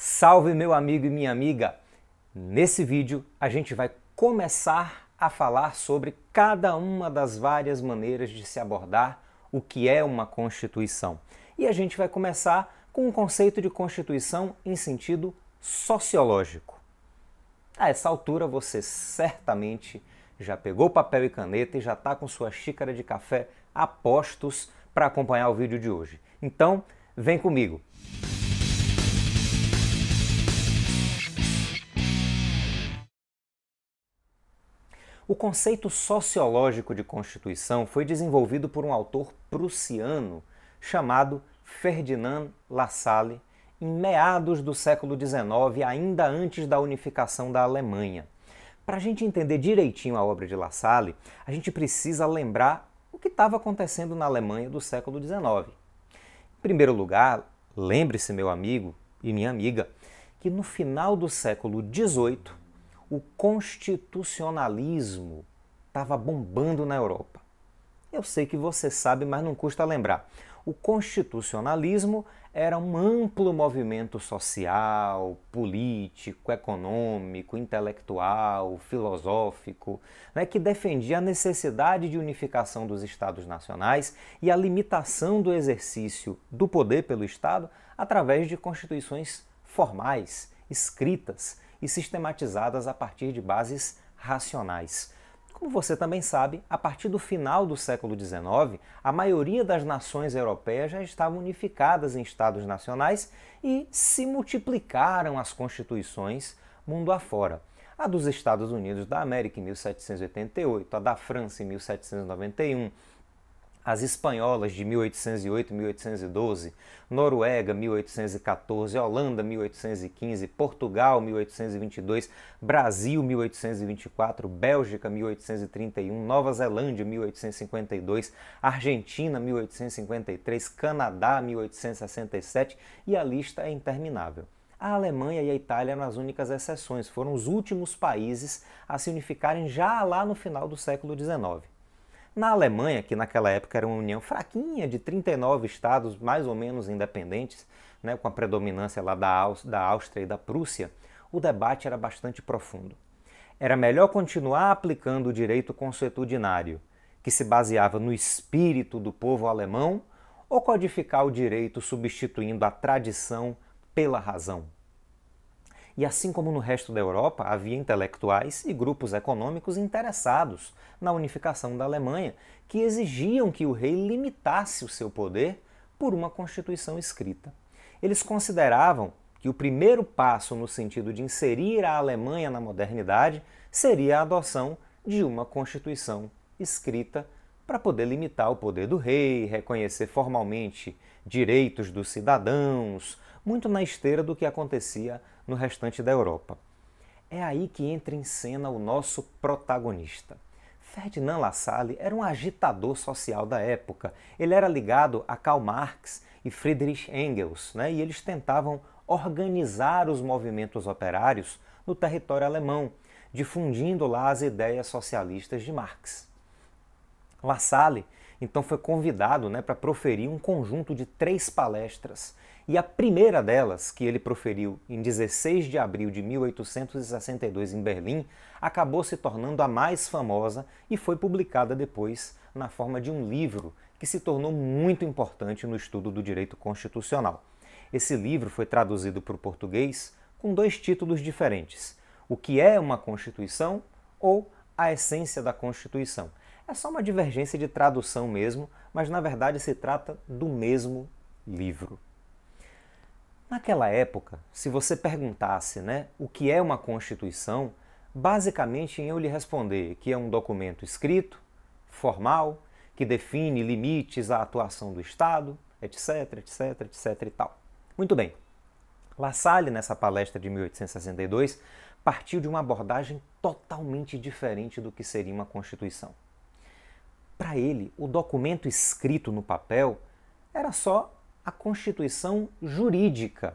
Salve meu amigo e minha amiga! Nesse vídeo a gente vai começar a falar sobre cada uma das várias maneiras de se abordar o que é uma Constituição. E a gente vai começar com um conceito de Constituição em sentido sociológico. A essa altura você certamente já pegou papel e caneta e já está com sua xícara de café a postos para acompanhar o vídeo de hoje. Então, vem comigo! O conceito sociológico de Constituição foi desenvolvido por um autor prussiano chamado Ferdinand Lassalle em meados do século XIX, ainda antes da unificação da Alemanha. Para a gente entender direitinho a obra de Lassalle, a gente precisa lembrar o que estava acontecendo na Alemanha do século XIX. Em primeiro lugar, lembre-se, meu amigo e minha amiga, que no final do século XVIII o constitucionalismo estava bombando na Europa. Eu sei que você sabe, mas não custa lembrar. O constitucionalismo era um amplo movimento social, político, econômico, intelectual, filosófico, né, que defendia a necessidade de unificação dos Estados nacionais e a limitação do exercício do poder pelo Estado através de constituições formais, escritas e sistematizadas a partir de bases racionais. Como você também sabe, a partir do final do século XIX, a maioria das nações europeias já estavam unificadas em estados nacionais e se multiplicaram as constituições mundo afora. A dos Estados Unidos da América em 1788, a da França em 1791, as espanholas de 1808 1812, Noruega 1814, Holanda 1815, Portugal 1822, Brasil 1824, Bélgica 1831, Nova Zelândia 1852, Argentina 1853, Canadá 1867 e a lista é interminável. A Alemanha e a Itália eram as únicas exceções, foram os últimos países a se unificarem já lá no final do século XIX. Na Alemanha, que naquela época era uma união fraquinha de 39 estados mais ou menos independentes, né, com a predominância lá da, da Áustria e da Prússia, o debate era bastante profundo. Era melhor continuar aplicando o direito consuetudinário, que se baseava no espírito do povo alemão, ou codificar o direito substituindo a tradição pela razão. E assim como no resto da Europa, havia intelectuais e grupos econômicos interessados na unificação da Alemanha, que exigiam que o rei limitasse o seu poder por uma constituição escrita. Eles consideravam que o primeiro passo no sentido de inserir a Alemanha na modernidade seria a adoção de uma constituição escrita para poder limitar o poder do rei, reconhecer formalmente direitos dos cidadãos, muito na esteira do que acontecia no restante da Europa. É aí que entra em cena o nosso protagonista. Ferdinand Lassalle era um agitador social da época. Ele era ligado a Karl Marx e Friedrich Engels, né? e eles tentavam organizar os movimentos operários no território alemão, difundindo lá as ideias socialistas de Marx. Lassalle então foi convidado né, para proferir um conjunto de três palestras e a primeira delas, que ele proferiu em 16 de abril de 1862 em Berlim, acabou se tornando a mais famosa e foi publicada depois na forma de um livro que se tornou muito importante no estudo do direito constitucional. Esse livro foi traduzido para o português com dois títulos diferentes: O que é uma Constituição ou A Essência da Constituição. É só uma divergência de tradução mesmo, mas na verdade se trata do mesmo livro. Naquela época, se você perguntasse né, o que é uma Constituição, basicamente eu lhe responder que é um documento escrito, formal, que define limites à atuação do Estado, etc, etc, etc e tal. Muito bem. La Salle, nessa palestra de 1862, partiu de uma abordagem totalmente diferente do que seria uma Constituição. Para ele, o documento escrito no papel era só a constituição jurídica.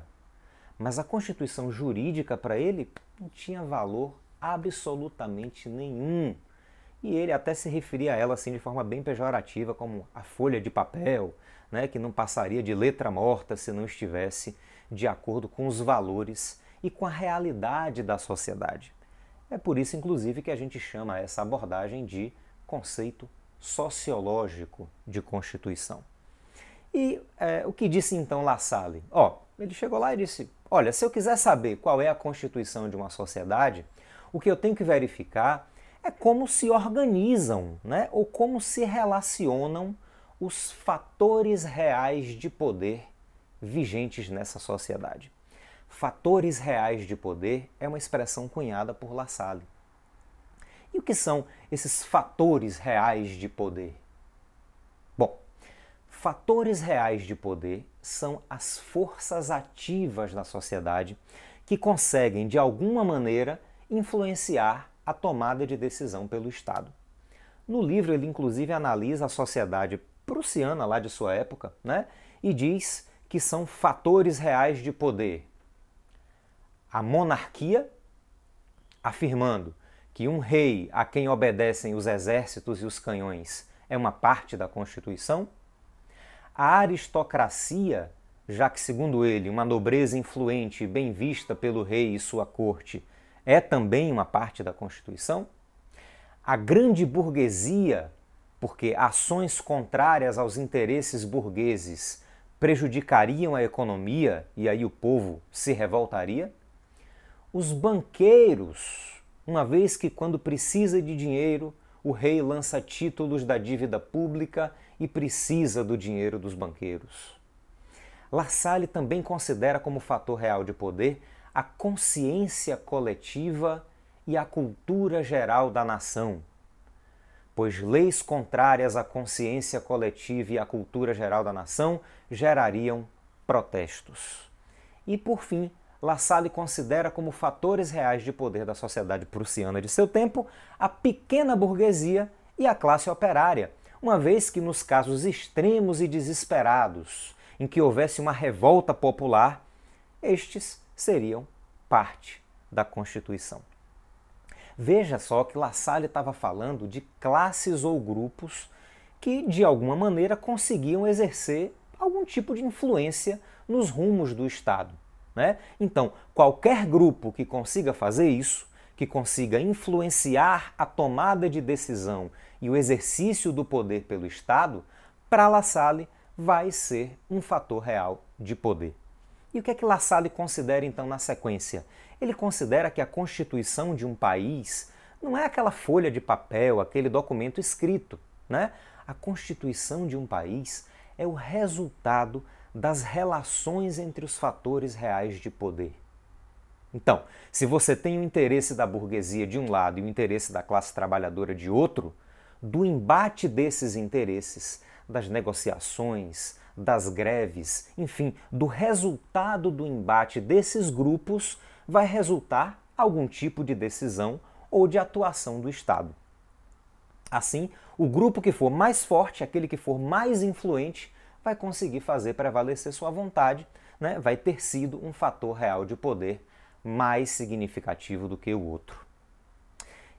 Mas a constituição jurídica para ele não tinha valor absolutamente nenhum. E ele até se referia a ela assim de forma bem pejorativa, como a folha de papel, né, que não passaria de letra morta se não estivesse de acordo com os valores e com a realidade da sociedade. É por isso, inclusive, que a gente chama essa abordagem de conceito sociológico de Constituição. E é, o que disse então La Salle? Ó, ele chegou lá e disse: Olha, se eu quiser saber qual é a constituição de uma sociedade, o que eu tenho que verificar é como se organizam, né? ou como se relacionam os fatores reais de poder vigentes nessa sociedade. Fatores reais de poder é uma expressão cunhada por La Salle. E o que são esses fatores reais de poder? Bom, fatores reais de poder são as forças ativas da sociedade que conseguem, de alguma maneira, influenciar a tomada de decisão pelo Estado. No livro, ele inclusive analisa a sociedade prussiana lá de sua época né, e diz que são fatores reais de poder. A monarquia, afirmando que um rei a quem obedecem os exércitos e os canhões é uma parte da Constituição. A aristocracia, já que, segundo ele, uma nobreza influente e bem vista pelo rei e sua corte é também uma parte da Constituição. A grande burguesia, porque ações contrárias aos interesses burgueses prejudicariam a economia e aí o povo se revoltaria. Os banqueiros, uma vez que, quando precisa de dinheiro, o rei lança títulos da dívida pública e precisa do dinheiro dos banqueiros. La Salle também considera como fator real de poder a consciência coletiva e a cultura geral da nação, pois leis contrárias à consciência coletiva e à cultura geral da nação gerariam protestos. E, por fim, La Salle considera como fatores reais de poder da sociedade prussiana de seu tempo a pequena burguesia e a classe operária, uma vez que nos casos extremos e desesperados, em que houvesse uma revolta popular, estes seriam parte da Constituição. Veja só que La Salle estava falando de classes ou grupos que, de alguma maneira, conseguiam exercer algum tipo de influência nos rumos do Estado. Né? Então, qualquer grupo que consiga fazer isso, que consiga influenciar a tomada de decisão e o exercício do poder pelo Estado, para La Salle vai ser um fator real de poder. E o que é que La Salle considera então na sequência? Ele considera que a constituição de um país não é aquela folha de papel, aquele documento escrito, né? A constituição de um país é o resultado das relações entre os fatores reais de poder. Então, se você tem o interesse da burguesia de um lado e o interesse da classe trabalhadora de outro, do embate desses interesses, das negociações, das greves, enfim, do resultado do embate desses grupos, vai resultar algum tipo de decisão ou de atuação do Estado. Assim, o grupo que for mais forte, aquele que for mais influente, vai conseguir fazer prevalecer sua vontade, né? vai ter sido um fator real de poder mais significativo do que o outro.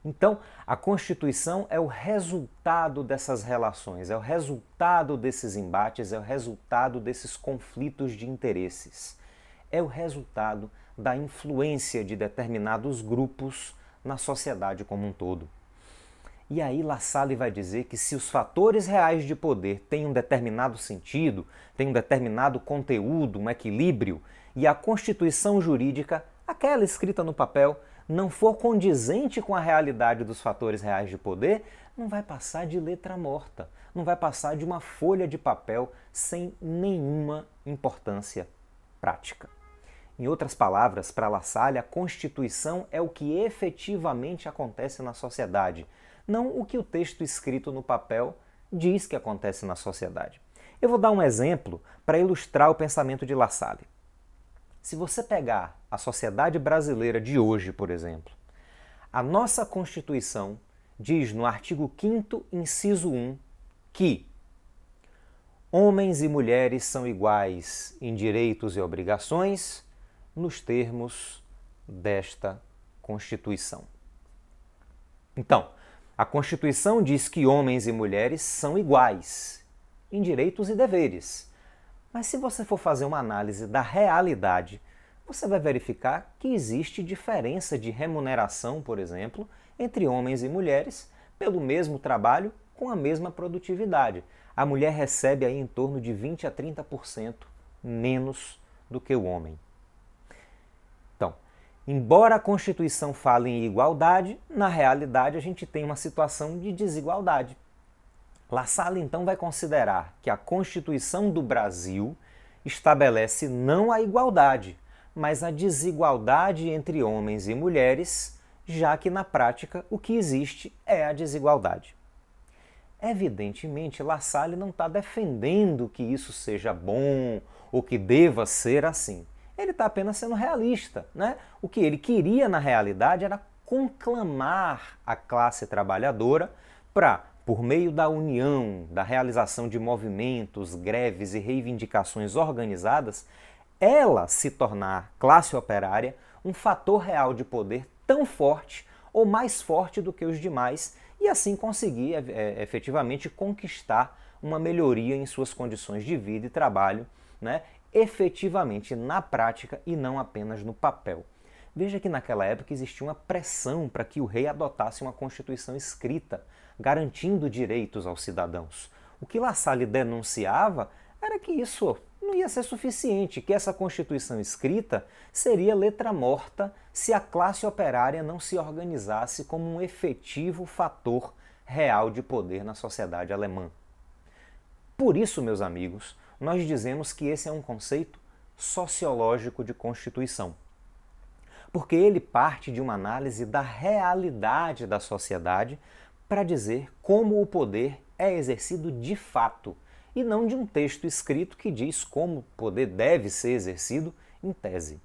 Então, a Constituição é o resultado dessas relações, é o resultado desses embates, é o resultado desses conflitos de interesses, é o resultado da influência de determinados grupos na sociedade como um todo. E aí La Salle vai dizer que se os fatores reais de poder têm um determinado sentido, têm um determinado conteúdo, um equilíbrio, e a constituição jurídica, aquela escrita no papel, não for condizente com a realidade dos fatores reais de poder, não vai passar de letra morta, não vai passar de uma folha de papel sem nenhuma importância prática. Em outras palavras, para La Salle, a Constituição é o que efetivamente acontece na sociedade, não o que o texto escrito no papel diz que acontece na sociedade. Eu vou dar um exemplo para ilustrar o pensamento de La Salle. Se você pegar a sociedade brasileira de hoje, por exemplo, a nossa Constituição diz no artigo 5 inciso 1, que homens e mulheres são iguais em direitos e obrigações nos termos desta Constituição. Então, a Constituição diz que homens e mulheres são iguais em direitos e deveres. Mas se você for fazer uma análise da realidade, você vai verificar que existe diferença de remuneração, por exemplo, entre homens e mulheres pelo mesmo trabalho com a mesma produtividade. A mulher recebe aí em torno de 20 a 30% menos do que o homem. Embora a Constituição fale em igualdade, na realidade a gente tem uma situação de desigualdade. La Salle então vai considerar que a Constituição do Brasil estabelece não a igualdade, mas a desigualdade entre homens e mulheres, já que na prática o que existe é a desigualdade. Evidentemente, La Salle não está defendendo que isso seja bom ou que deva ser assim. Ele está apenas sendo realista. Né? O que ele queria na realidade era conclamar a classe trabalhadora para, por meio da união, da realização de movimentos, greves e reivindicações organizadas, ela se tornar classe operária um fator real de poder tão forte ou mais forte do que os demais e assim conseguir é, efetivamente conquistar uma melhoria em suas condições de vida e trabalho, né, efetivamente na prática e não apenas no papel. Veja que naquela época existia uma pressão para que o rei adotasse uma constituição escrita, garantindo direitos aos cidadãos. O que La Salle denunciava era que isso não ia ser suficiente, que essa Constituição escrita seria letra morta se a classe operária não se organizasse como um efetivo fator real de poder na sociedade alemã. Por isso, meus amigos, nós dizemos que esse é um conceito sociológico de Constituição. Porque ele parte de uma análise da realidade da sociedade para dizer como o poder é exercido de fato e não de um texto escrito que diz como o poder deve ser exercido em tese.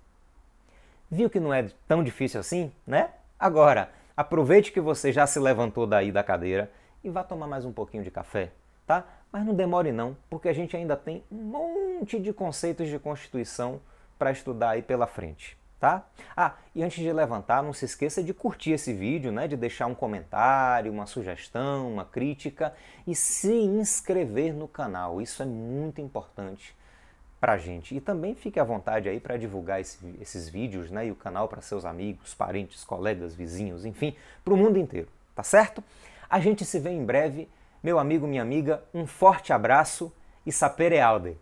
Viu que não é tão difícil assim, né? Agora, aproveite que você já se levantou daí da cadeira e vá tomar mais um pouquinho de café, tá? Mas não demore não, porque a gente ainda tem um monte de conceitos de Constituição para estudar aí pela frente tá? Ah, e antes de levantar, não se esqueça de curtir esse vídeo, né? De deixar um comentário, uma sugestão, uma crítica e se inscrever no canal. Isso é muito importante pra gente. E também fique à vontade aí para divulgar esse, esses vídeos, né? E o canal para seus amigos, parentes, colegas, vizinhos, enfim, para o mundo inteiro, tá certo? A gente se vê em breve. Meu amigo, minha amiga, um forte abraço e sapere aude!